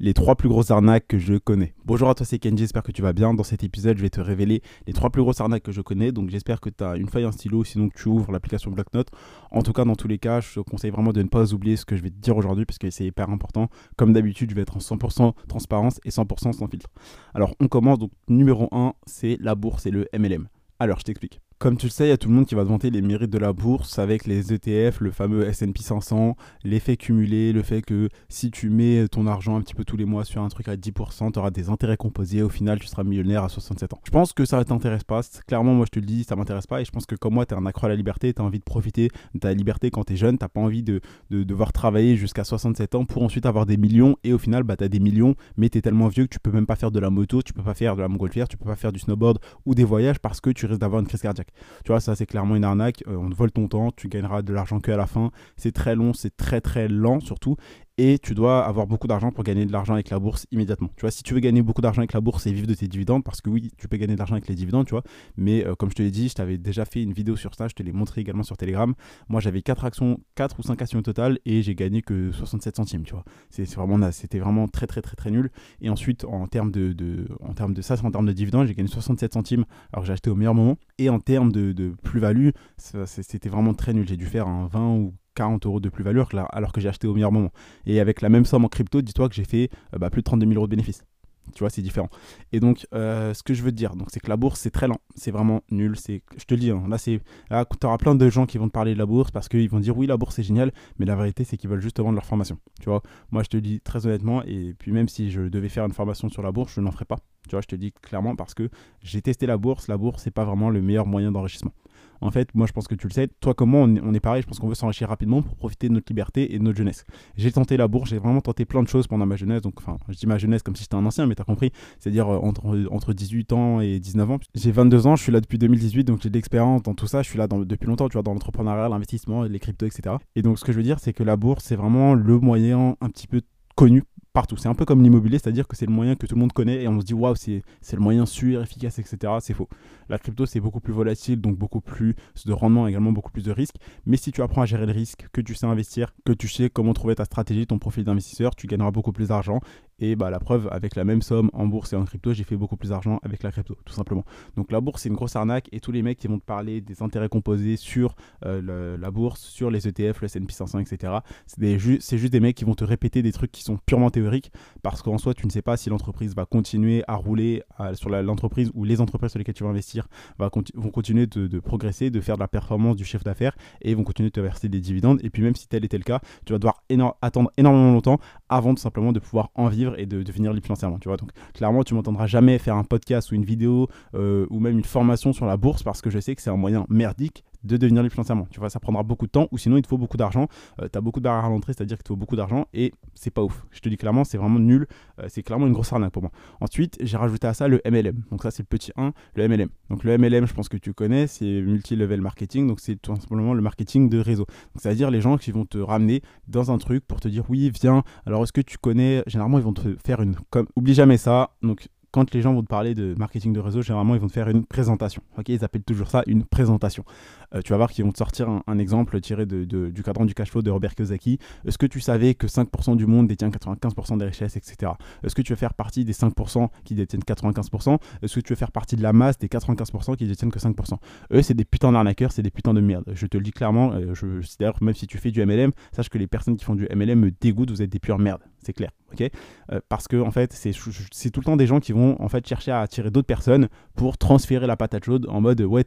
les trois plus grosses arnaques que je connais. Bonjour à toi, c'est Kenji, j'espère que tu vas bien. Dans cet épisode, je vais te révéler les trois plus grosses arnaques que je connais. Donc j'espère que tu as une feuille, un stylo, sinon tu ouvres l'application Blocknote. En tout cas, dans tous les cas, je te conseille vraiment de ne pas oublier ce que je vais te dire aujourd'hui parce que c'est hyper important. Comme d'habitude, je vais être en 100% transparence et 100% sans filtre. Alors on commence, donc numéro 1, c'est la bourse et le MLM. Alors je t'explique. Comme tu le sais, il y a tout le monde qui va te vanter les mérites de la bourse avec les ETF, le fameux SP 500, l'effet cumulé, le fait que si tu mets ton argent un petit peu tous les mois sur un truc à 10%, tu auras des intérêts composés, au final tu seras millionnaire à 67 ans. Je pense que ça ne t'intéresse pas, clairement moi je te le dis, ça m'intéresse pas et je pense que comme moi tu es un accro à la liberté, tu as envie de profiter de ta liberté quand tu es jeune, tu pas envie de, devoir travailler jusqu'à 67 ans pour ensuite avoir des millions et au final bah, tu as des millions mais tu es tellement vieux que tu peux même pas faire de la moto, tu peux pas faire de la montgolfière, tu peux pas faire du snowboard ou des voyages parce que tu risques d'avoir une crise cardiaque. Tu vois, ça c'est clairement une arnaque. Euh, on te vole ton temps, tu gagneras de l'argent que à la fin. C'est très long, c'est très très lent surtout et tu dois avoir beaucoup d'argent pour gagner de l'argent avec la bourse immédiatement. Tu vois, si tu veux gagner beaucoup d'argent avec la bourse et vivre de tes dividendes, parce que oui, tu peux gagner de l'argent avec les dividendes, tu vois, mais euh, comme je te l'ai dit, je t'avais déjà fait une vidéo sur ça, je te l'ai montré également sur Telegram. Moi, j'avais 4 actions, 4 ou 5 actions au total et j'ai gagné que 67 centimes, tu vois. C'est vraiment, c'était vraiment très très très très nul. Et ensuite, en termes de, en termes de en termes de dividendes, j'ai gagné 67 centimes alors j'ai acheté au meilleur moment. Et en termes de, de plus-value, c'était vraiment très nul. J'ai dû faire un 20 ou 40 euros de plus-value alors que j'ai acheté au meilleur moment. Et avec la même somme en crypto, dis-toi que j'ai fait euh, bah, plus de 32 000 euros de bénéfices. Tu vois, c'est différent. Et donc, euh, ce que je veux te dire, donc, c'est que la bourse, c'est très lent. C'est vraiment nul. C'est, je te le dis, hein, là, c'est, là, tu auras plein de gens qui vont te parler de la bourse parce qu'ils vont dire oui, la bourse, c'est génial. Mais la vérité, c'est qu'ils veulent juste vendre leur formation. Tu vois, moi, je te le dis très honnêtement. Et puis, même si je devais faire une formation sur la bourse, je n'en ferai pas. Tu vois, je te le dis clairement parce que j'ai testé la bourse. La bourse, c'est pas vraiment le meilleur moyen d'enrichissement. En fait, moi je pense que tu le sais, toi comme moi, on est, pareil, je pense qu'on veut s'enrichir rapidement pour profiter de notre liberté et de notre jeunesse. J'ai tenté la bourse, j'ai vraiment tenté plein de choses pendant ma jeunesse, donc enfin, je dis ma jeunesse comme si j'étais un ancien, mais t'as compris, c'est-à-dire euh, entre, entre 18 ans et 19 ans. J'ai 22 ans, je suis là depuis 2018, donc j'ai de l'expérience dans tout ça, je suis là depuis longtemps, tu vois, dans l'entrepreneuriat, l'investissement, les cryptos, etc. Et donc ce que je veux dire, c'est que la bourse, c'est vraiment le moyen un petit peu connu partout. C'est un peu comme l'immobilier, c'est-à-dire que c'est le moyen que tout le monde connaît et on se dit waouh, c'est le moyen sûr, efficace, etc. C'est faux. La crypto, c'est beaucoup plus volatile, donc beaucoup plus de rendement, également beaucoup plus de risques. Mais si tu apprends à gérer le risque, que tu sais investir, que tu sais comment trouver ta stratégie, ton profil d'investisseur, tu gagneras beaucoup plus d'argent et bah, la preuve, avec la même somme en bourse et en crypto, j'ai fait beaucoup plus d'argent avec la crypto, tout simplement. Donc la bourse, c'est une grosse arnaque et tous les mecs qui vont te parler des intérêts composés sur euh, la bourse, sur les ETF, le S&P 500, etc., c'est juste des mecs qui vont te répéter des trucs qui sont purement théoriques parce qu'en soi, tu ne sais pas si l'entreprise va continuer à rouler sur l'entreprise ou les entreprises sur lesquelles tu vas investir vont continuer de, progresser, de faire de la performance du chiffre d'affaires et vont continuer de te verser des dividendes. Et puis même si tel était le cas, tu vas devoir attendre énormément longtemps avant tout simplement de pouvoir en vivre et de devenir libre financièrement. Tu vois, donc clairement, tu m'entendras jamais faire un podcast ou une vidéo euh, ou même une formation sur la bourse parce que je sais que c'est un moyen merdique de devenir libre financièrement. Tu vois, ça prendra beaucoup de temps ou sinon il te faut beaucoup d'argent. Euh, tu as beaucoup de barrières à l'entrée, c'est-à-dire qu'il te faut beaucoup d'argent et c'est pas ouf. Je te dis clairement, c'est vraiment nul. Euh, c'est clairement une grosse arnaque pour moi. Ensuite, j'ai rajouté à ça le MLM. Donc ça, c'est le petit 1, le MLM. Donc le MLM, je pense que tu connais, c'est multi-level marketing. Donc c'est tout simplement le marketing de réseau. C'est-à-dire les gens qui vont te ramener dans un truc pour te dire oui, viens. Alors est-ce que tu connais Généralement, ils vont te faire une. Comme... Oublie jamais ça. Donc quand les gens vont te parler de marketing de réseau, généralement, ils vont te faire une présentation. Ok, ils appellent toujours ça une présentation. Euh, tu vas voir qu'ils vont te sortir un, exemple tiré du cadran du cash flow de Robert Kiyosaki. Est-ce que tu savais que 5% du monde détient 95% des richesses, etc. Est-ce que tu veux faire partie des 5% qui détiennent 95% Est-ce que tu veux faire partie de la masse des 95% qui détiennent que 5% Eux, c'est des putains d'arnaqueurs, c'est des putains de merde. Je te le dis clairement. Euh, je, d'ailleurs, même si tu fais du MLM, sache que les personnes qui font du MLM me dégoûtent. Vous êtes des pures merdes, c'est clair. ok? Euh, parce que en fait, c'est, tout le temps des gens qui vont en fait chercher à attirer d'autres personnes pour transférer la patate chaude en mode ouais,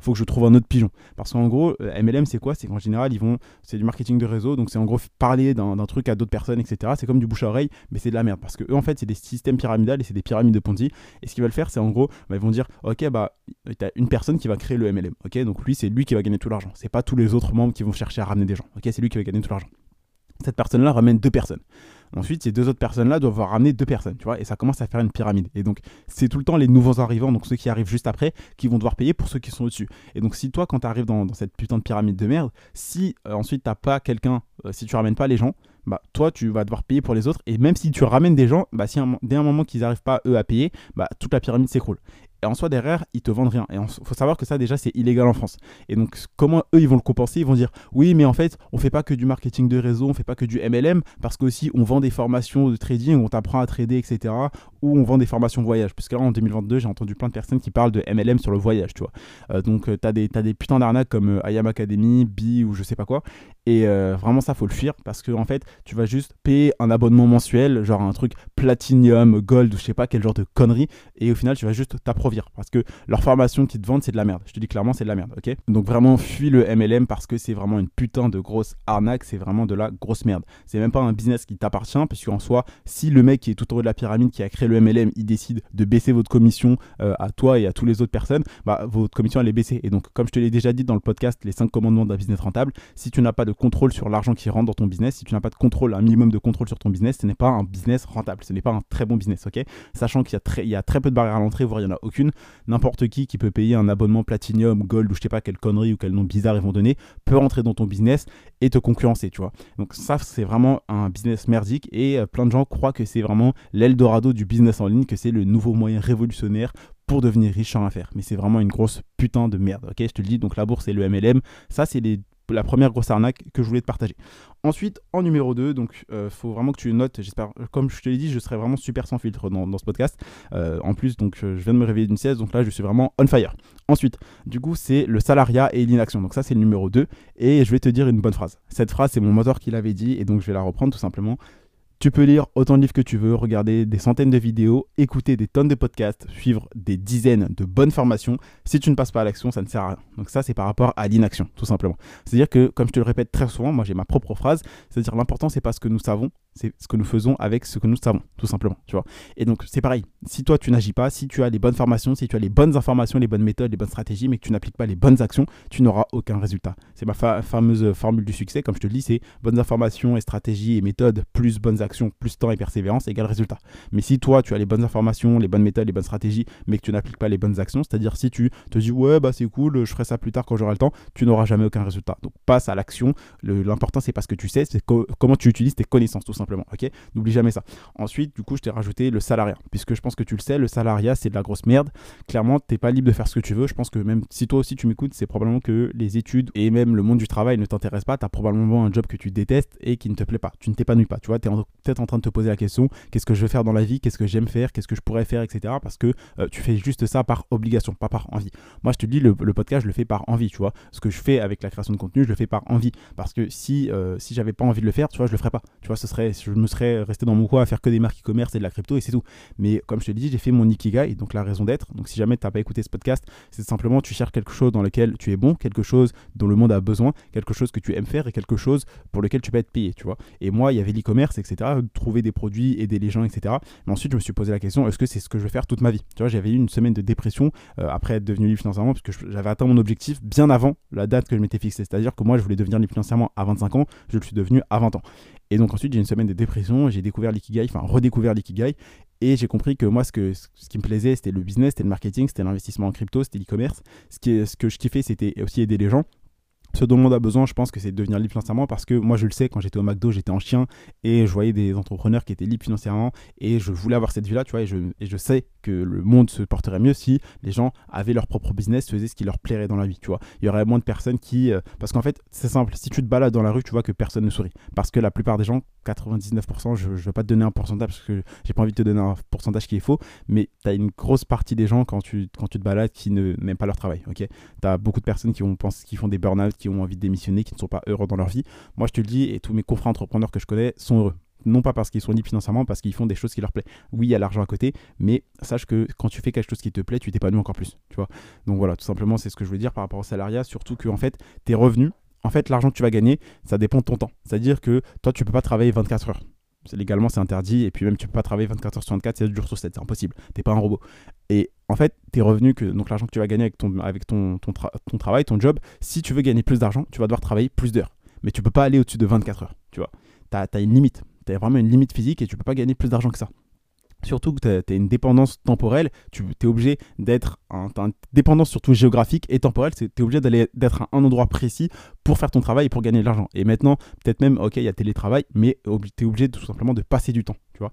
faut que je trouve un autre pigeon. Parce qu'en gros, MLM, euh, c'est quoi? C'est qu'en général, ils vont, c'est du marketing de réseau, donc c'est en gros parler d'un truc à d'autres personnes, etc. C'est comme du bouche à oreille, mais c'est de la merde. Parce que eux, en fait, c'est des systèmes pyramidales et c'est des pyramides de Ponzi. Et ce qu'ils veulent faire, c'est en gros, bah, ils vont dire, ok, bah, t'as une personne qui va créer le MLM, ok? Donc lui, c'est lui qui va gagner tout l'argent. C'est pas tous les autres membres qui vont chercher à ramener des gens, ok? C'est lui qui va gagner tout l'argent. Cette personne-là ramène deux personnes. Ensuite, ces deux autres personnes-là doivent ramener deux personnes, tu vois, et ça commence à faire une pyramide. Et donc, c'est tout le temps les nouveaux arrivants, donc ceux qui arrivent juste après, qui vont devoir payer pour ceux qui sont au-dessus. Et donc, si toi, quand tu arrives dans, cette putain de pyramide de merde, si euh, ensuite t'as pas quelqu'un, euh, si tu ramènes pas les gens, bah toi tu vas devoir payer pour les autres et même si tu ramènes des gens bah si dès un moment qu'ils n'arrivent pas eux à payer bah toute la pyramide s'écroule Et en soi, derrière, ils te vendent rien. Et il faut savoir que ça, déjà, c'est illégal en France. Et donc, comment eux, ils vont le compenser? Ils vont dire oui, mais en fait, on fait pas que du marketing de réseau, on fait pas que du MLM, parce qu'aussi, on vend des formations de trading, on t'apprend à trader, etc. Ou on vend des formations voyage. Parce que là, en 2022, j'ai entendu plein de personnes qui parlent de MLM sur le voyage, tu vois. Euh, donc, euh, tu as, des, as des putains d'arnaques comme euh, Academy, B ou je sais pas quoi. Et vraiment, ça, faut le fuir parce que, en fait, tu vas juste payer un abonnement mensuel, genre un truc Platinum, Gold ou je sais pas quel genre de conneries. Et au final, tu vas juste parce que leur formation qui te vendent, c'est de la merde. Je te dis clairement, c'est de la merde, ok? Donc vraiment, fuis le MLM parce que c'est vraiment une putain de grosse arnaque, c'est vraiment de la grosse merde. C'est même pas un business qui t'appartient, puisque en soi, si le mec qui est tout au haut de la pyramide, qui a créé le MLM, il décide de baisser votre commission euh, à toi et à toutes les autres personnes, bah votre commission elle est baissée. Et donc, comme je te l'ai déjà dit dans le podcast, les 5 commandements d'un business rentable, si tu n'as pas de contrôle sur l'argent qui rentre dans ton business, si tu n'as pas de contrôle, un minimum de contrôle sur ton business, ce n'est pas un business rentable, ce n'est pas un très bon business, ok? Sachant qu'il y, a très, il y a très peu de barrières à l'entrée, voire il n'y en a aucune, n'importe qui qui peut payer un abonnement Platinum, Gold ou je sais pas quelle connerie ou quel nom bizarre ils vont donner, peut rentrer dans ton business et te concurrencer, tu vois. Donc ça, c'est vraiment un business merdique et euh, plein de gens croient que c'est vraiment l'Eldorado du business en ligne, que c'est le nouveau moyen révolutionnaire pour devenir riche rien faire. Mais c'est vraiment une grosse putain de merde, ok? Je te le dis, donc la bourse et le MLM, ça c'est les la première grosse arnaque que je voulais te partager. Ensuite, en numéro 2, donc euh, faut vraiment que tu notes, j'espère, comme je te l'ai dit, je serai vraiment super sans filtre dans, ce podcast. Euh, en plus, donc je viens de me réveiller d'une sieste, donc là je suis vraiment on fire. Ensuite, du coup, c'est le salariat et l'inaction. Donc ça, c'est le numéro 2. Et je vais te dire une bonne phrase. Cette phrase, c'est mon moteur qui l'avait dit, et donc je vais la reprendre tout simplement. Tu peux lire autant de livres que tu veux, regarder des centaines de vidéos, écouter des tonnes de podcasts, suivre des dizaines de bonnes formations. Si tu ne passes pas à l'action, ça ne sert à rien. Donc ça, c'est par rapport à l'inaction, tout simplement. C'est-à-dire que, comme je te le répète très souvent, moi j'ai ma propre phrase, c'est-à-dire l'important, c'est pas ce que nous savons, c'est ce que nous faisons avec ce que nous savons, tout simplement, tu vois. Et donc c'est pareil. Si toi tu n'agis pas, si tu as les bonnes formations, si tu as les bonnes informations, les bonnes méthodes, les bonnes stratégies, mais que tu n'appliques pas les bonnes actions, tu n'auras aucun résultat. C'est ma fameuse formule du succès, comme je te le dis, c'est bonnes informations et stratégies et méthodes plus bonnes actions plus temps et persévérance égale résultat. Mais si toi, tu as les bonnes informations, les bonnes méthodes, les bonnes stratégies, mais que tu n'appliques pas les bonnes actions, c'est-à-dire si tu te dis ouais, bah c'est cool, je ferai ça plus tard quand j'aurai le temps, tu n'auras jamais aucun résultat. Donc passe à l'action. L'important, c'est pas ce que tu sais, c'est comment tu utilises tes connaissances, tout simplement. Ok? N'oublie jamais ça. Ensuite, du coup, je t'ai rajouté le salariat, puisque je pense que tu le sais, le salariat, c'est de la grosse merde. Clairement, t'es pas libre de faire ce que tu veux. Je pense que même si toi aussi tu m'écoutes, c'est probablement que les études et même le monde du travail ne t'intéressent pas. Tu as probablement un job que tu détestes et qui ne te plaît pas. Tu ne t'épanouis pas. Tu vois, tu es peut-être en train de te poser la question qu'est-ce que je veux faire dans la vie, qu'est-ce que j'aime faire, qu'est-ce que je pourrais faire, etc. Parce que euh, tu fais juste ça par obligation, pas par envie. Moi, je te dis, le, podcast, je le fais par envie, tu vois. Ce que je fais avec la création de contenu, je le fais par envie. Parce que si, euh, si j'avais pas envie de le faire, tu vois, je le ferais pas. Tu vois, ce serait, je me serais resté dans mon coin à faire que des marques e-commerce et de la crypto et c'est tout. Mais comme je te dis, j'ai fait mon Ikigai, donc la raison d'être. Donc si jamais tu n'as pas écouté ce podcast, c'est simplement tu cherches quelque chose dans lequel tu es bon, quelque chose dont le monde a besoin, quelque chose que tu aimes faire et quelque chose pour lequel tu peux être payé, tu vois. Et moi, il y avait l'e-commerce, etc. Trouver des produits, aider les gens, etc. Mais ensuite, je me suis posé la question est-ce que c'est ce que je vais faire toute ma vie? Tu vois, j'avais eu une semaine de dépression euh, après être devenu libre financièrement parce que j'avais atteint mon objectif bien avant la date que je m'étais fixée. C'est-à-dire que moi, je voulais devenir libre financièrement à 25 ans, je le suis devenu à 20 ans. Et donc ensuite, j'ai une semaine de dépression, j'ai découvert l'ikigai, enfin redécouvert l'ikigai, et j'ai compris que moi, ce, que, ce qui me plaisait, c'était le business, c'était le marketing, c'était l'investissement en crypto, c'était l'e-commerce. Ce, ce que je kiffais, c'était aussi aider les gens ce dont le monde a besoin, je pense que c'est de devenir libre financièrement parce que moi, je le sais, quand j'étais au McDo, j'étais en chien et je voyais des entrepreneurs qui étaient libres financièrement et je voulais avoir cette vie-là, tu vois, et je, sais que le monde se porterait mieux si les gens avaient leur propre business, faisaient ce qui leur plairait dans la vie, tu vois. Il y aurait moins de personnes qui. Euh, parce qu'en fait, c'est simple, si tu te balades dans la rue, tu vois que personne ne sourit. Parce que la plupart des gens, 99%, je ne vais pas te donner un pourcentage parce que j'ai pas envie de te donner un pourcentage qui est faux, mais tu as une grosse partie des gens quand tu, quand tu te balades qui ne n'aiment pas leur travail, ok? Tu as beaucoup de personnes qui, qui font des burn-out, qui ont envie de démissionner, qui ne sont pas heureux dans leur vie. Moi, je te le dis, et tous mes confrères entrepreneurs que je connais sont heureux non pas parce qu'ils sont libres financièrement, parce qu'ils font des choses qui leur plaisent. Oui, il y a l'argent à côté, mais sache que quand tu fais quelque chose qui te plaît, tu t'épanouis encore plus, tu vois? Donc voilà, tout simplement, c'est ce que je veux dire par rapport au salariat, surtout que en fait, tes revenus, en fait, l'argent que tu vas gagner, ça dépend de ton temps. C'est-à-dire que toi, tu peux pas travailler 24 heures. Légalement, c'est interdit. Et puis même, tu peux pas travailler 24 heures sur 24, c'est jours sur 7. C'est impossible. T'es pas un robot. Et en fait, tes revenus, que, donc l'argent que tu vas gagner avec ton, travail, ton job, si tu veux gagner plus d'argent, tu vas devoir travailler plus d'heures. Mais tu peux pas aller au-dessus de 24 heures. Tu vois, tu as, une limite. Tu as vraiment une limite physique et tu peux pas gagner plus d'argent que ça. Surtout que tu as, une dépendance temporelle, tu es obligé d'être en dépendance surtout géographique et temporelle, tu es obligé d'aller d'être à un endroit précis pour faire ton travail et pour gagner de l'argent. Et maintenant, peut-être même, ok, il y a télétravail, mais tu es obligé tout simplement de passer du temps. Tu vois,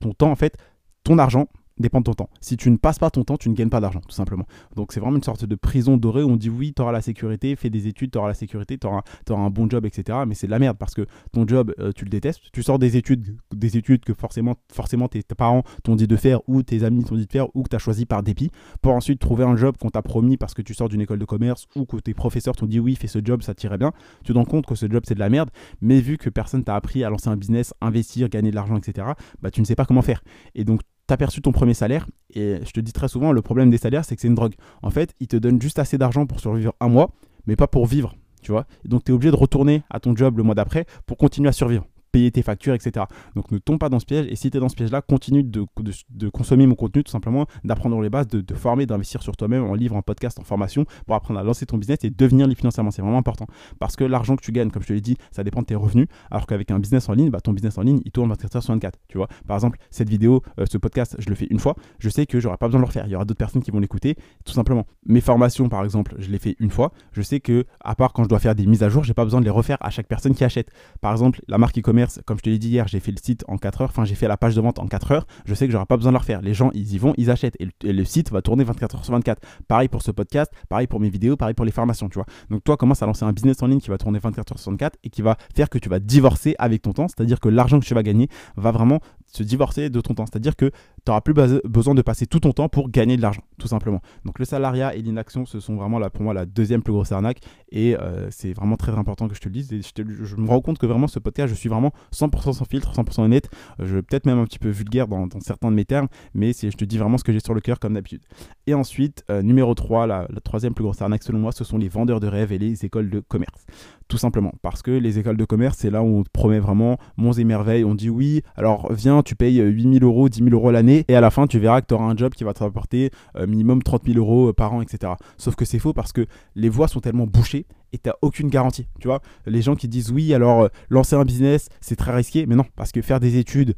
ton temps, en fait, ton argent, dépend de ton temps. Si tu ne passes pas ton temps, tu ne gagnes pas d'argent, tout simplement. Donc c'est vraiment une sorte de prison dorée où on dit oui, tu auras la sécurité, fais des études, tu auras la sécurité, tu auras, un bon job, etc. Mais c'est de la merde parce que ton job, euh, tu le détestes. Tu sors des études, des études que forcément, forcément tes, parents t'ont dit de faire ou tes amis t'ont dit de faire ou que tu as choisi par dépit pour ensuite trouver un job qu'on t'a promis parce que tu sors d'une école de commerce ou que tes professeurs t'ont dit oui, fais ce job, ça t'irait bien. Tu te rends compte que ce job c'est de la merde, mais vu que personne t'a appris à lancer un business, investir, gagner de l'argent, etc., bah tu ne sais pas comment faire. Et donc tu as perçu ton premier salaire, et je te dis très souvent, le problème des salaires, c'est que c'est une drogue. En fait, ils te donnent juste assez d'argent pour survivre un mois, mais pas pour vivre, tu vois. donc, tu es obligé de retourner à ton job le mois d'après pour continuer à survivre tes factures, etc. Donc ne tombe pas dans ce piège. Et si tu es dans ce piège-là, continue de, de, consommer mon contenu, tout simplement, d'apprendre les bases, de te former, d'investir sur toi-même en livre, en podcast, en formation, pour apprendre à lancer ton business et devenir libre financièrement. C'est vraiment important. Parce que l'argent que tu gagnes, comme je te l'ai dit, ça dépend de tes revenus. Alors qu'avec un business en ligne, bah, ton business en ligne, il tourne 24 h sur 24. Tu vois, par exemple, cette vidéo, euh, ce podcast, je le fais une fois. Je sais que j'aurai pas besoin de le refaire. Il y aura d'autres personnes qui vont l'écouter, tout simplement. Mes formations, par exemple, je les fais une fois. Je sais que, à part quand je dois faire des mises à jour, j'ai pas besoin de les refaire à chaque personne qui achète. Par exemple, la marque e-commerce, comme je te l'ai dit j'ai fait le site en 4 heures, enfin j'ai fait la page de vente en 4 heures, je sais que j'aurai pas besoin de le refaire. Les gens, ils y vont, ils achètent et le, site va tourner 24 heures sur 24. Pareil pour ce podcast, pareil pour mes vidéos, pareil pour les formations, tu vois. Donc toi, commence à lancer un business en ligne qui va tourner 24 heures sur 24 et qui va faire que tu vas divorcer avec ton temps, c'est-à-dire que l'argent que tu vas gagner va vraiment se divorcer de ton temps. C'est-à-dire que tu n'auras plus besoin de passer tout ton temps pour gagner de l'argent, tout simplement. Donc le salariat et l'inaction, ce sont vraiment là, pour moi la deuxième plus grosse arnaque. Et euh, c'est vraiment très important que je te le dise. Et je, me rends compte que vraiment ce podcast, je suis vraiment 100% sans filtre, 100% honnête. Je peut-être même un petit peu vulgaire dans, certains de mes termes, mais je te dis vraiment ce que j'ai sur le cœur comme d'habitude. Et ensuite, euh, numéro 3, la, la troisième plus grosse arnaque selon moi, ce sont les vendeurs de rêves et les écoles de commerce tout simplement. Parce que les écoles de commerce c'est là où on te promet vraiment monts et merveilles. On dit oui alors viens tu payes 8000 euros 10 000 euros l'année et à la fin tu verras que tu auras un job qui va te rapporter euh, minimum 30 000 euros euh, par an etc sauf que c'est faux parce que les voies sont tellement bouchées et tu aucune garantie tu vois. Les gens qui disent oui alors euh, lancer un business c'est très risqué. Mais non parce que faire des études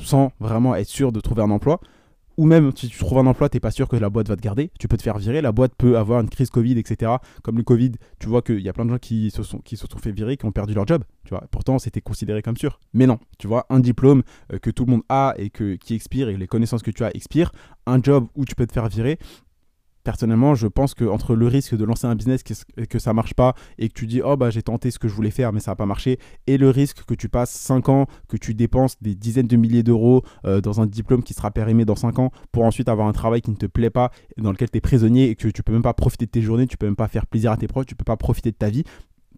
sans vraiment être sûr de trouver un emploi ou même si tu trouves un emploi, tu n'es pas sûr que la boîte va te garder, tu peux te faire virer, la boîte peut avoir une crise Covid, etc. Comme le Covid, tu vois qu'il y a plein de gens qui se, sont, fait virer, qui ont perdu leur job, tu vois. Pourtant, c'était considéré comme sûr. Mais non, tu vois, un diplôme euh, que tout le monde a et qui expire et les connaissances que tu as expirent, un job où tu peux te faire virer, personnellement, je pense que entre le risque de lancer un business que, ça marche pas et que tu dis oh bah j'ai tenté ce que je voulais faire mais ça n'a pas marché et le risque que tu passes 5 ans, que tu dépenses des dizaines de milliers d'euros euh, dans un diplôme qui sera périmé dans 5 ans pour ensuite avoir un travail qui ne te plaît pas, dans lequel tu es prisonnier et que tu peux même pas profiter de tes journées, tu peux même pas faire plaisir à tes proches, tu peux pas profiter de ta vie,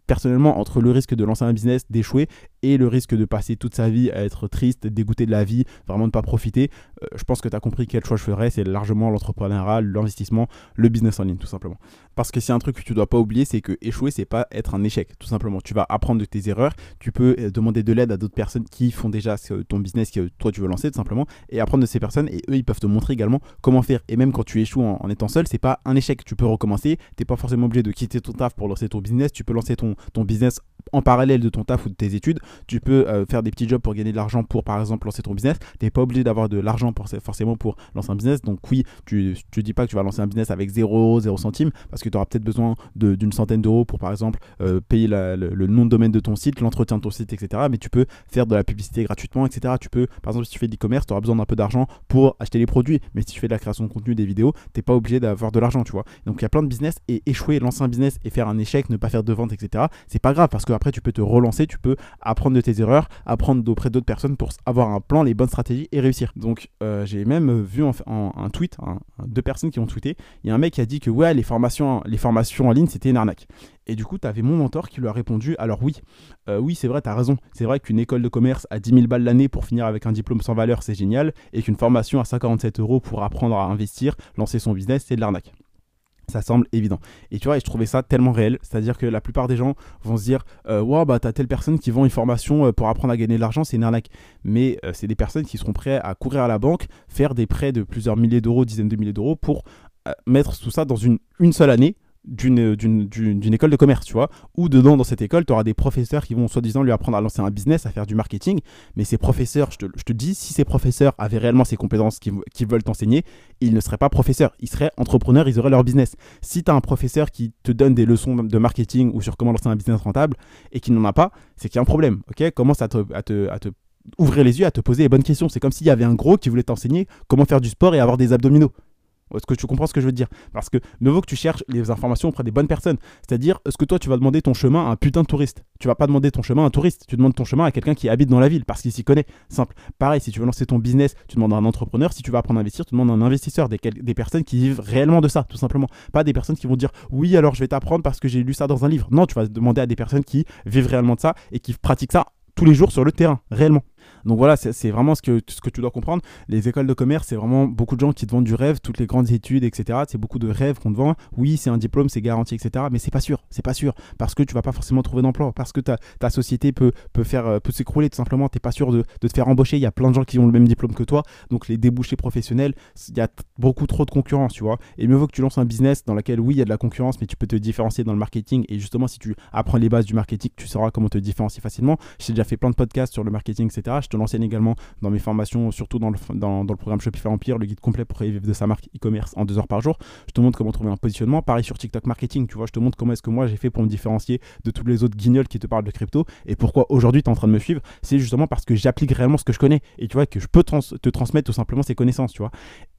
personnellement, entre le risque de lancer un business, d'échouer, et le risque de passer toute sa vie à être triste, dégoûté de la vie, vraiment ne pas profiter, euh, je pense que tu as compris quel choix je ferais. C'est largement l'entrepreneuriat, l'investissement, le business en ligne, tout simplement. Parce que c'est un truc que tu dois pas oublier, c'est que échouer, c'est pas être un échec, tout simplement. Tu vas apprendre de tes erreurs, tu peux euh, demander de l'aide à d'autres personnes qui font déjà ton business que toi tu veux lancer, tout simplement, et apprendre de ces personnes, et eux, ils peuvent te montrer également comment faire. Et même quand tu échoues en, étant seul, c'est pas un échec. Tu peux recommencer, t'es pas forcément obligé de quitter ton taf pour lancer ton business, tu peux lancer ton, ton business en parallèle de ton taf ou de tes études, tu peux euh, faire des petits jobs pour gagner de l'argent pour par exemple lancer ton business. Tu n'es pas obligé d'avoir de l'argent forcément pour lancer un business. Donc oui, tu ne dis pas que tu vas lancer un business avec 0, 0 centimes parce que tu auras peut-être besoin d'une centaine d'euros pour par exemple euh, payer le, nom de domaine de ton site, l'entretien de ton site, etc. Mais tu peux faire de la publicité gratuitement, etc. Tu peux, par exemple, si tu fais de l'e-commerce, tu auras besoin d'un peu d'argent pour acheter les produits. Mais si tu fais de la création de contenu, des vidéos, tu n'es pas obligé d'avoir de l'argent, tu vois. Donc il y a plein de business et échouer, lancer un business et faire un échec, ne pas faire de vente, etc. C'est pas grave parce qu'après tu peux te relancer, tu peux apprendre de tes erreurs, apprendre auprès d'autres personnes pour avoir un plan, les bonnes stratégies et réussir. Donc euh, j'ai même vu en, un tweet, deux personnes qui ont tweeté, il y a un mec qui a dit que ouais, les formations, en ligne, c'était une arnaque. Et du coup, tu avais mon mentor qui lui a répondu Alors, oui, euh, oui, c'est vrai, tu raison. C'est vrai qu'une école de commerce à 10 000 balles l'année pour finir avec un diplôme sans valeur, c'est génial. Et qu'une formation à 147 euros pour apprendre à investir, lancer son business, c'est de l'arnaque. Ça semble évident. Et tu vois, je trouvais ça tellement réel. C'est-à-dire que la plupart des gens vont se dire euh, Wow, bah t'as telle personne qui vend une formation euh, pour apprendre à gagner de l'argent, c'est une arnaque. Mais euh, c'est des personnes qui seront prêtes à courir à la banque, faire des prêts de plusieurs milliers d'euros, dizaines de milliers d'euros pour mettre tout ça dans une seule année d'une école de commerce, tu vois, ou dedans, dans cette école, tu auras des professeurs qui vont soi-disant lui apprendre à lancer un business, à faire du marketing, mais ces professeurs, je te, je te dis, si ces professeurs avaient réellement ces compétences qu'ils veulent t'enseigner, ils ne seraient pas professeurs, ils seraient entrepreneurs, ils auraient leur business. Si tu as un professeur qui te donne des leçons de marketing ou sur comment lancer un business rentable et qui n'en a pas, c'est qu'il y a un problème, ok? Commence à te, à te, à te ouvrir les yeux, à te poser les bonnes questions. C'est comme s'il y avait un gros qui voulait t'enseigner comment faire du sport et avoir des abdominaux. Est-ce que tu comprends ce que je veux dire? Parce que ne vaut que tu cherches les informations auprès des bonnes personnes. C'est-à-dire, est-ce que toi, tu vas demander ton chemin à un putain de touriste? Tu vas pas demander ton chemin à un touriste. Tu demandes ton chemin à quelqu'un qui habite dans la ville parce qu'il s'y connaît. Simple. Pareil, si tu veux lancer ton business, tu demandes à un entrepreneur. Si tu vas apprendre à investir, tu demandes à un investisseur. Des personnes qui vivent réellement de ça, tout simplement. Pas des personnes qui vont dire oui, alors je vais t'apprendre parce que j'ai lu ça dans un livre. Non, tu vas demander à des personnes qui vivent réellement de ça et qui pratiquent ça tous les jours sur le terrain, réellement. Donc voilà, c'est vraiment ce que, ce que tu dois comprendre. Les écoles de commerce, c'est vraiment beaucoup de gens qui te vendent du rêve, toutes les grandes études, etc. C'est beaucoup de rêves qu'on te vend. Oui, c'est un diplôme, c'est garanti, etc. Mais c'est pas sûr, c'est pas sûr. Parce que tu vas pas forcément trouver d'emploi, parce que ta, ta société peut, peut, euh, peut s'écrouler tout simplement. Tu n'es pas sûr de, de, te faire embaucher. Il y a plein de gens qui ont le même diplôme que toi. Donc les débouchés professionnels, il y a beaucoup trop de concurrence, tu vois. Et mieux vaut que tu lances un business dans lequel, oui, il y a de la concurrence, mais tu peux te différencier dans le marketing. Et justement, si tu apprends les bases du marketing, tu sauras comment te différencier facilement. J'ai déjà fait plein de podcasts sur le marketing, etc. Je te l'enseigne également dans mes formations, surtout dans le, dans, dans le programme Shopify Empire, le guide complet pour vivre de sa marque e-commerce en deux heures par jour. Je te montre comment trouver un positionnement. Pareil sur TikTok Marketing, tu vois, je te montre comment est-ce que moi j'ai fait pour me différencier de tous les autres guignols qui te parlent de crypto et pourquoi aujourd'hui tu es en train de me suivre. C'est justement parce que j'applique réellement ce que je connais et tu vois que je peux te transmettre tout simplement ces connaissances, tu vois.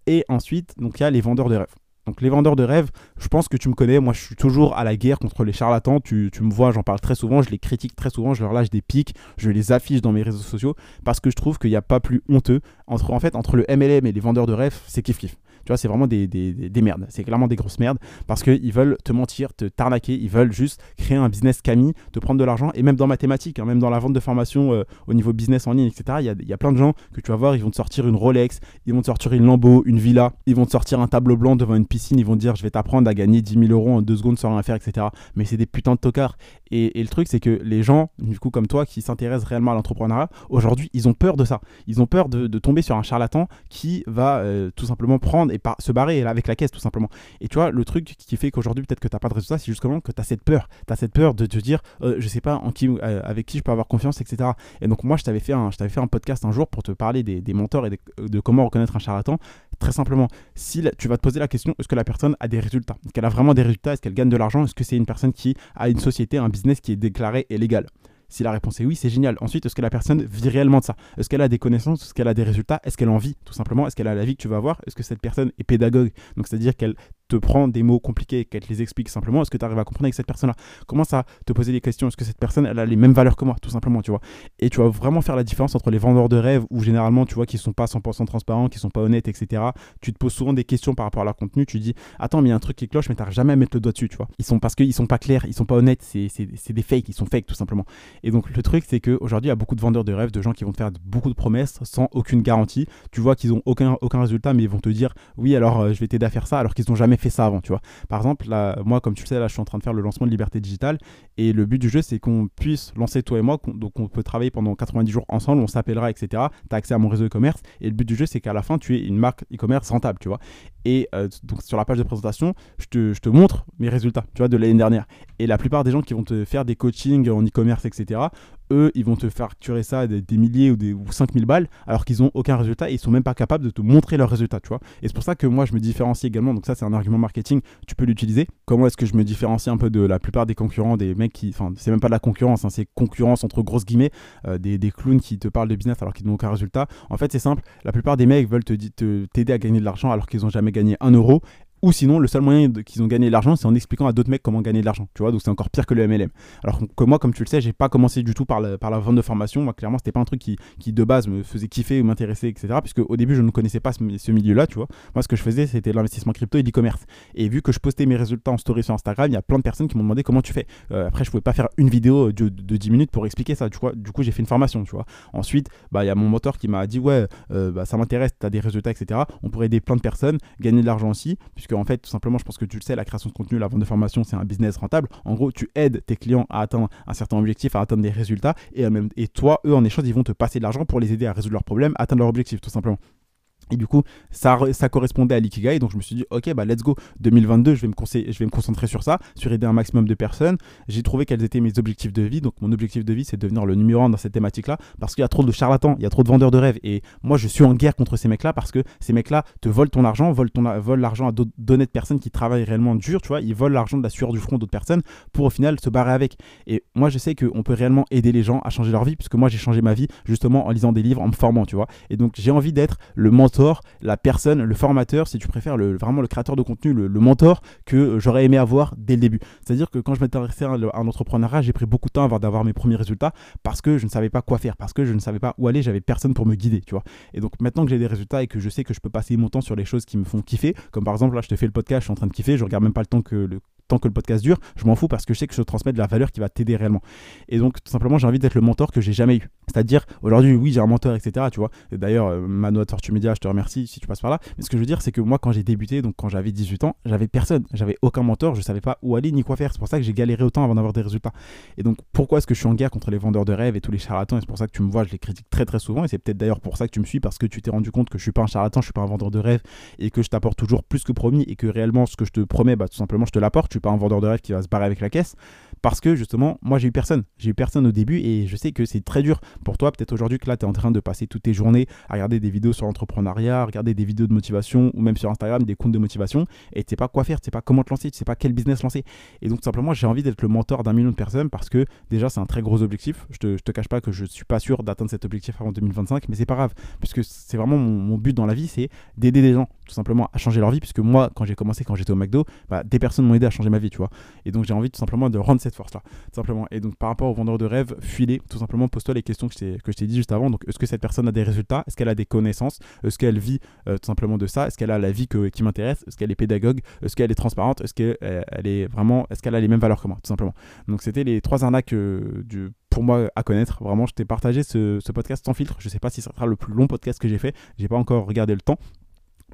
Et ensuite, donc il y a les vendeurs de rêves. Donc les vendeurs de rêves, je pense que tu me connais, moi je suis toujours à la guerre contre les charlatans, tu, me vois, j'en parle très souvent, je les critique très souvent, je leur lâche des pics, je les affiche dans mes réseaux sociaux, parce que je trouve qu'il n'y a pas plus honteux entre, en fait, entre le MLM et les vendeurs de rêves, c'est kiff kiff. Tu vois, c'est vraiment des, des, merdes. C'est clairement des grosses merdes parce qu'ils veulent te mentir, te tarnaquer. Ils veulent juste créer un business Camille, te prendre de l'argent. Et même dans mathématiques, hein, même dans la vente de formation euh, au niveau business en ligne, etc., il y a, y a, plein de gens que tu vas voir, ils vont te sortir une Rolex, ils vont te sortir une Lambo, une villa, ils vont te sortir un tableau blanc devant une piscine, ils vont dire je vais t'apprendre à gagner 10 000 euros en deux secondes sans rien faire, etc. Mais c'est des putains de tocards. Et, et le truc, c'est que les gens, du coup, comme toi, qui s'intéressent réellement à l'entrepreneuriat, aujourd'hui, ils ont peur de ça. Ils ont peur de, de tomber sur un charlatan qui va euh, tout simplement prendre et se barrer. Avec la caisse tout simplement. Et tu vois, le truc qui fait qu'aujourd'hui peut-être que tu n'as pas de résultat, c'est justement que tu as cette peur. Tu as cette peur de te dire, euh, je sais pas euh, avec qui je peux avoir confiance, etc. Et donc moi, je t'avais fait, un, fait un podcast un jour pour te parler des, mentors et de comment reconnaître un charlatan. Très simplement, si tu vas te poser la question, est-ce que la personne a des résultats? Est-ce qu'elle a vraiment des résultats? Est-ce qu'elle gagne de l'argent? Est-ce que c'est une personne qui a une société, un business qui est déclaré et légal? Si la réponse est oui, c'est génial. Ensuite, est-ce que la personne vit réellement de ça? Est-ce qu'elle a des connaissances? Est-ce qu'elle a des résultats? Est-ce qu'elle en vit Tout simplement, est-ce qu'elle a la vie que tu vas avoir? Est-ce que cette personne est pédagogue? Donc, c'est-à-dire qu'elle te prend des mots compliqués et qu'elle te les explique simplement, est-ce que tu arrives à comprendre avec cette personne-là? Commence à te poser des questions, est-ce que cette personne, elle a les mêmes valeurs que moi, tout simplement, tu vois Et tu vas vraiment faire la différence entre les vendeurs de rêves, où généralement, tu vois, qui sont pas 100% transparents, qui sont pas honnêtes, etc. Tu te poses souvent des questions par rapport à leur contenu, tu dis, attends, mais il y a un truc qui cloche, mais tu jamais à mettre le doigt dessus, tu vois Ils sont parce qu'ils sont pas clairs, ils sont pas honnêtes, c'est des fakes, ils sont fakes, tout simplement. Et donc, le truc, c'est qu'aujourd'hui, il y a beaucoup de vendeurs de rêves, de gens qui vont te faire beaucoup de promesses sans aucune garantie. Tu vois qu'ils ont aucun, aucun résultat, mais ils vont te dire, oui, alors euh, je vais t'aider à faire ça, alors qu'ils n'ont jamais ça avant, tu vois. Par exemple, là, moi, comme tu le sais, là, je suis en train de faire le lancement de Liberté Digitale. Et le but du jeu, c'est qu'on puisse lancer toi et moi. Donc, on peut travailler pendant 90 jours ensemble, on s'appellera, etc. Tu as accès à mon réseau e-commerce. Et le but du jeu, c'est qu'à la fin, tu aies une marque e-commerce rentable, tu vois. Et euh, donc, sur la page de présentation, je te, je te montre mes résultats, tu vois, de l'année dernière. Et la plupart des gens qui vont te faire des coachings en e-commerce, etc., eux, ils vont te facturer ça des, des milliers ou, des, ou 5000 balles, alors qu'ils n'ont aucun résultat et ils sont même pas capables de te montrer leurs résultats, tu vois. Et c'est pour ça que moi, je me différencie également. Donc, ça, c'est un argument marketing, tu peux l'utiliser. Comment est-ce que je me différencie un peu de la plupart des concurrents, des mecs qui. Enfin, c'est même pas de la concurrence, hein, c'est concurrence entre grosses guillemets, euh, des, des, clowns qui te parlent de business alors qu'ils n'ont aucun résultat. En fait, c'est simple. La plupart des mecs veulent t'aider te, t'aider à gagner de l'argent alors qu'ils n'ont jamais gagné un euro ou sinon, le seul moyen qu'ils ont gagné de l'argent, c'est en expliquant à d'autres mecs comment gagner de l'argent. Tu vois, donc c'est encore pire que le MLM. Alors que moi, comme tu le sais, j'ai pas commencé du tout par la, par la vente de formation. Moi, clairement, c'était pas un truc qui, qui, de base me faisait kiffer ou m'intéresser, etc. Puisque au début, je ne connaissais pas ce, milieu-là, tu vois. Moi, ce que je faisais, c'était l'investissement crypto et l'e-commerce. Et vu que je postais mes résultats en story sur Instagram, il y a plein de personnes qui m'ont demandé comment tu fais. Euh, après, je pouvais pas faire une vidéo de, de, 10 minutes pour expliquer ça. Tu vois, du coup, j'ai fait une formation, tu vois. Ensuite, bah, il y a mon moteur qui m'a dit, ouais, euh, bah, ça m'intéresse, tu des résultats, etc. On pourrait aider plein de personnes, gagner de l'argent aussi, puisque en fait, tout simplement, je pense que tu le sais, la création de contenu, la vente de formation, c'est un business rentable. En gros, tu aides tes clients à atteindre un certain objectif, à atteindre des résultats, et, toi, eux, en échange, ils vont te passer de l'argent pour les aider à résoudre leurs problèmes, atteindre leur objectif, tout simplement. Et du coup, ça, ça correspondait à l'ikigai. Donc je me suis dit, ok, bah let's go. 2022, je vais, me je vais me concentrer sur ça, sur aider un maximum de personnes. J'ai trouvé quels étaient mes objectifs de vie. Donc mon objectif de vie, c'est de devenir le numéro un dans cette thématique-là. Parce qu'il y a trop de charlatans, il y a trop de vendeurs de rêves. Et moi, je suis en guerre contre ces mecs-là parce que ces mecs-là te volent ton argent, volent, ton, volent l'argent à d'honnêtes personnes qui travaillent réellement dur. Tu vois, ils volent l'argent de la sueur du front d'autres personnes pour au final se barrer avec. Et moi, je sais qu'on peut réellement aider les gens à changer leur vie. Puisque moi, j'ai changé ma vie justement en lisant des livres, en me formant, tu vois. Et donc, j'ai envie d'être le mentor, la personne le formateur, si tu préfères, vraiment le créateur de contenu, le, mentor que j'aurais aimé avoir dès le début. C'est-à-dire que quand je m'intéressais à un entrepreneuriat, j'ai pris beaucoup de temps avant d'avoir mes premiers résultats parce que je ne savais pas quoi faire, parce que je ne savais pas où aller, j'avais personne pour me guider, tu vois. Et donc maintenant que j'ai des résultats et que je sais que je peux passer mon temps sur les choses qui me font kiffer, comme par exemple là je te fais le podcast, je suis en train de kiffer, je regarde même pas le temps que le tant que le podcast dure, je m'en fous parce que je sais que je transmets de la valeur qui va t'aider réellement. Et donc, tout simplement, j'ai envie d'être le mentor que j'ai jamais eu. C'est-à-dire, aujourd'hui, oui, j'ai un mentor, etc. Tu vois. D'ailleurs, euh, Mano Tortue Media, je te remercie si tu passes par là. Mais ce que je veux dire, c'est que moi, quand j'ai débuté, donc quand j'avais 18 ans, j'avais personne. J'avais aucun mentor, je savais pas où aller ni quoi faire. C'est pour ça que j'ai galéré autant avant d'avoir des résultats. Et donc, pourquoi est-ce que je suis en guerre contre les vendeurs de rêves et tous les charlatans? Et c'est pour ça que tu me vois, je les critique très très souvent. Et c'est peut-être d'ailleurs pour ça que tu me suis parce que tu t'es rendu compte que je suis pas un charlatan, je suis pas un vendeur de rêves et que je t'apporte toujours plus que promis et que réellement ce que je te promets, bah, tout simplement, je te l'apporte. Je suis pas un vendeur de rêves qui va se barrer avec la caisse parce que justement, moi j'ai eu personne. J'ai eu personne au début et je sais que c'est très dur pour toi. Peut-être aujourd'hui que là, tu es en train de passer toutes tes journées à regarder des vidéos sur l'entrepreneuriat, regarder des vidéos de motivation ou même sur Instagram des comptes de motivation et tu sais pas quoi faire, tu sais pas comment te lancer, tu sais pas quel business lancer. Et donc, simplement, j'ai envie d'être le mentor d'un million de personnes parce que déjà, c'est un très gros objectif. Je te, te cache pas que je suis pas sûr d'atteindre cet objectif avant 2025, mais c'est pas grave puisque c'est vraiment mon, but dans la vie, c'est d'aider des gens tout simplement à changer leur vie. Puisque moi, quand j'ai commencé, quand j'étais au McDo, bah, des personnes m'ont aidé à changer ma vie, tu vois. Et donc, j'ai envie tout simplement de rendre cette force-là. simplement. Et donc, par rapport aux vendeurs de rêves, fuis Tout simplement, pose-toi les questions que je t'ai dit juste avant. Donc, est-ce que cette personne a des résultats? Est-ce qu'elle a des connaissances? Est-ce qu'elle vit euh, tout simplement de ça? Est-ce qu'elle a la vie qui m'intéresse? Est-ce qu'elle est pédagogue? Est-ce qu'elle est transparente? Est-ce qu'elle euh, est vraiment. Est-ce qu'elle a les mêmes valeurs que moi Tout simplement? Donc, c'était les trois arnaques euh, du pour moi à connaître. Vraiment, je t'ai partagé ce, ce, podcast sans filtre. Je sais pas si ça sera le plus long podcast que j'ai fait. J'ai pas encore regardé le temps.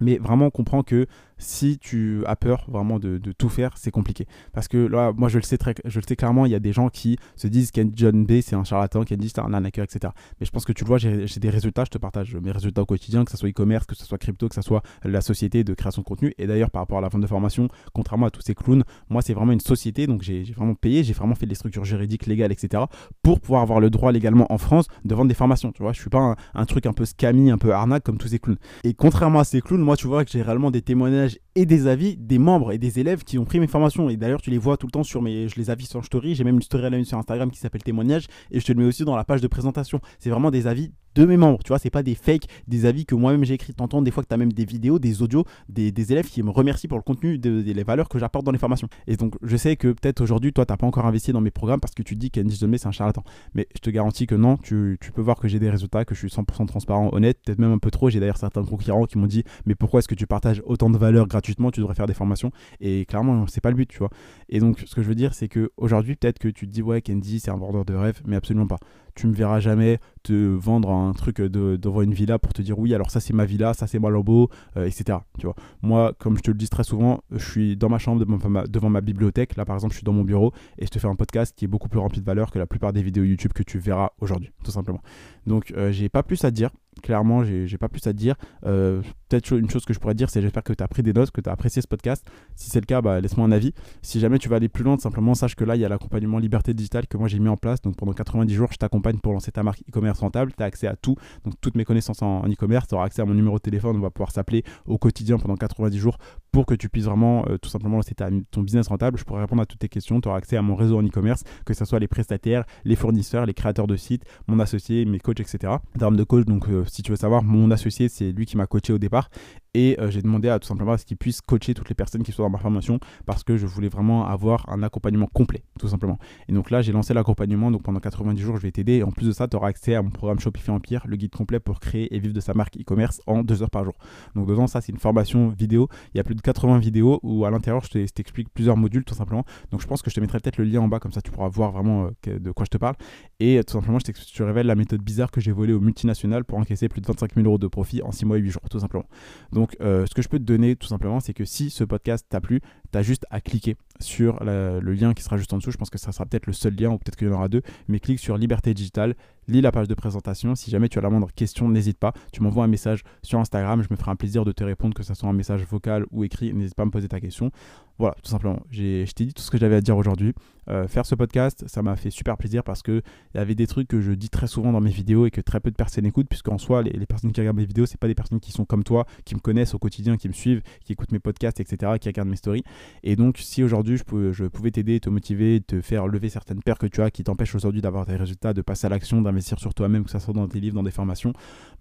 Mais vraiment, on comprend que si tu as peur vraiment de, tout faire, c'est compliqué. Parce que là, moi je le sais très, je le sais clairement, il y a des gens qui se disent qu'un John B c'est un charlatan, Kenji c'est un arnaqueur, etc. Mais je pense que tu le vois, j'ai des résultats, je te partage mes résultats au quotidien, que ce soit e-commerce, que ce soit crypto, que ce soit la société de création de contenu. Et d'ailleurs, par rapport à la vente de formation, contrairement à tous ces clowns, moi c'est vraiment une société, donc j'ai vraiment payé, j'ai vraiment fait des structures juridiques, légales, etc. pour pouvoir avoir le droit légalement en France de vendre des formations. Tu vois, je suis pas un, un truc un peu scammy, un peu arnaque comme tous ces clowns. Et contrairement à ces clowns, moi tu vois que j'ai réellement des témoignages et des avis des membres et des élèves qui ont pris mes formations. Et d'ailleurs, tu les vois tout le temps sur mes. Je les avis sur story. J'ai même une story à la sur Instagram qui s'appelle témoignage et je te le mets aussi dans la page de présentation. C'est vraiment des avis de mes membres. Tu vois, c'est pas des fakes, des avis que moi-même j'ai écrits. T'entends des fois que tu as même des vidéos, des audios, des, élèves qui me remercient pour le contenu, des les valeurs que j'apporte dans les formations. Et donc, je sais que peut-être aujourd'hui, toi, t'as pas encore investi dans mes programmes parce que tu dis qu'Andy Jomé, c'est un charlatan. Mais je te garantis que non, tu, tu, peux voir que j'ai des résultats, que je suis 100% transparent, honnête, peut-être même un peu trop. J'ai d'ailleurs certains concurrents qui m'ont dit, mais pourquoi est-ce que tu partages autant de valeurs Tu devrais faire des formations. Et clairement, c'est pas le but, tu vois. Et donc, ce que je veux dire, c'est que aujourd'hui, peut-être que tu te dis, ouais, Kenji, c'est un vendeur de rêve, mais absolument pas tu me verras jamais te vendre un truc de, devant une villa pour te dire oui alors ça c'est ma villa ça c'est ma lambeau euh, etc tu vois moi comme je te le dis très souvent je suis dans ma chambre devant ma, devant ma bibliothèque là par exemple je suis dans mon bureau et je te fais un podcast qui est beaucoup plus rempli de valeur que la plupart des vidéos YouTube que tu verras aujourd'hui tout simplement donc euh, j'ai pas plus à dire clairement, j'ai pas plus à dire. Euh, peut-être une chose que je pourrais dire, c'est j'espère que tu as pris des notes, que tu as apprécié ce podcast. Si c'est le cas, bah, laisse-moi un avis. Si jamais tu vas aller plus loin, simplement sache que là, il y a l'accompagnement liberté digitale que moi j'ai mis en place. Donc pendant 90 jours, je t'accompagne pour lancer ta marque e-commerce rentable. Tu as accès à tout. Donc toutes mes connaissances en, e-commerce, tu auras accès à mon numéro de téléphone. On va pouvoir s'appeler au quotidien pendant 90 jours pour que tu puisses vraiment euh, tout simplement lancer ton business rentable. Je pourrai répondre à toutes tes questions. Tu auras accès à mon réseau en e-commerce, que ce soit les prestataires, les fournisseurs, les créateurs de sites, mon associé, mes coachs, etc. En termes de coach, donc euh, si tu veux savoir, mon associé, c'est lui qui m'a coaché au départ. Et euh, j'ai demandé à tout simplement à ce qu'il puisse coacher toutes les personnes qui sont dans ma formation parce que je voulais vraiment avoir un accompagnement complet, tout simplement. Et donc là, j'ai lancé l'accompagnement. Donc pendant 90 jours, je vais t'aider. Et en plus de ça, tu auras accès à mon programme Shopify Empire, le guide complet pour créer et vivre de sa marque e-commerce en deux heures par jour. Donc dedans, ça, c'est une formation vidéo. Il y a plus de 80 vidéos où à l'intérieur, je t'explique plusieurs modules, tout simplement. Donc je pense que je te mettrai peut-être le lien en bas, comme ça tu pourras voir vraiment euh, de quoi je te parle. Et tout simplement, je, te révèle la méthode bizarre que j'ai volée aux multinationales pour encaisser plus de 25 000 euros de profit en 6 mois et 8 jours, tout simplement. Donc, euh, ce que je peux te donner, tout simplement, c'est que si ce podcast t'a plu, tu as juste à cliquer sur le lien qui sera juste en dessous. Je pense que ça sera peut-être le seul lien ou peut-être qu'il y en aura deux. Mais clique sur Liberté Digitale, lis la page de présentation. Si jamais tu as la moindre question, n'hésite pas. Tu m'envoies un message sur Instagram. Je me ferai un plaisir de te répondre, que ce soit un message vocal ou écrit. N'hésite pas à me poser ta question. Voilà, tout simplement. Je t'ai dit tout ce que j'avais à dire aujourd'hui. Euh, faire ce podcast, ça m'a fait super plaisir parce qu'il y avait des trucs que je dis très souvent dans mes vidéos et que très peu de personnes écoutent, puisqu'en soi, les, personnes qui regardent mes vidéos, c'est pas des personnes qui sont comme toi, qui me connaissent au quotidien, qui me suivent, qui écoutent mes podcasts, etc., qui regardent mes stories. Et donc, si aujourd'hui je, pouvais t'aider, te motiver, te faire lever certaines paires que tu as qui t'empêchent aujourd'hui d'avoir des résultats, de passer à l'action, d'investir sur toi-même, que ce soit dans tes livres, dans des formations,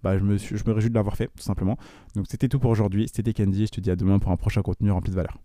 bah, je, me je me réjouis de l'avoir fait, tout simplement. Donc, c'était tout pour aujourd'hui. C'était Candy. Je te dis à demain pour un prochain contenu rempli de valeur.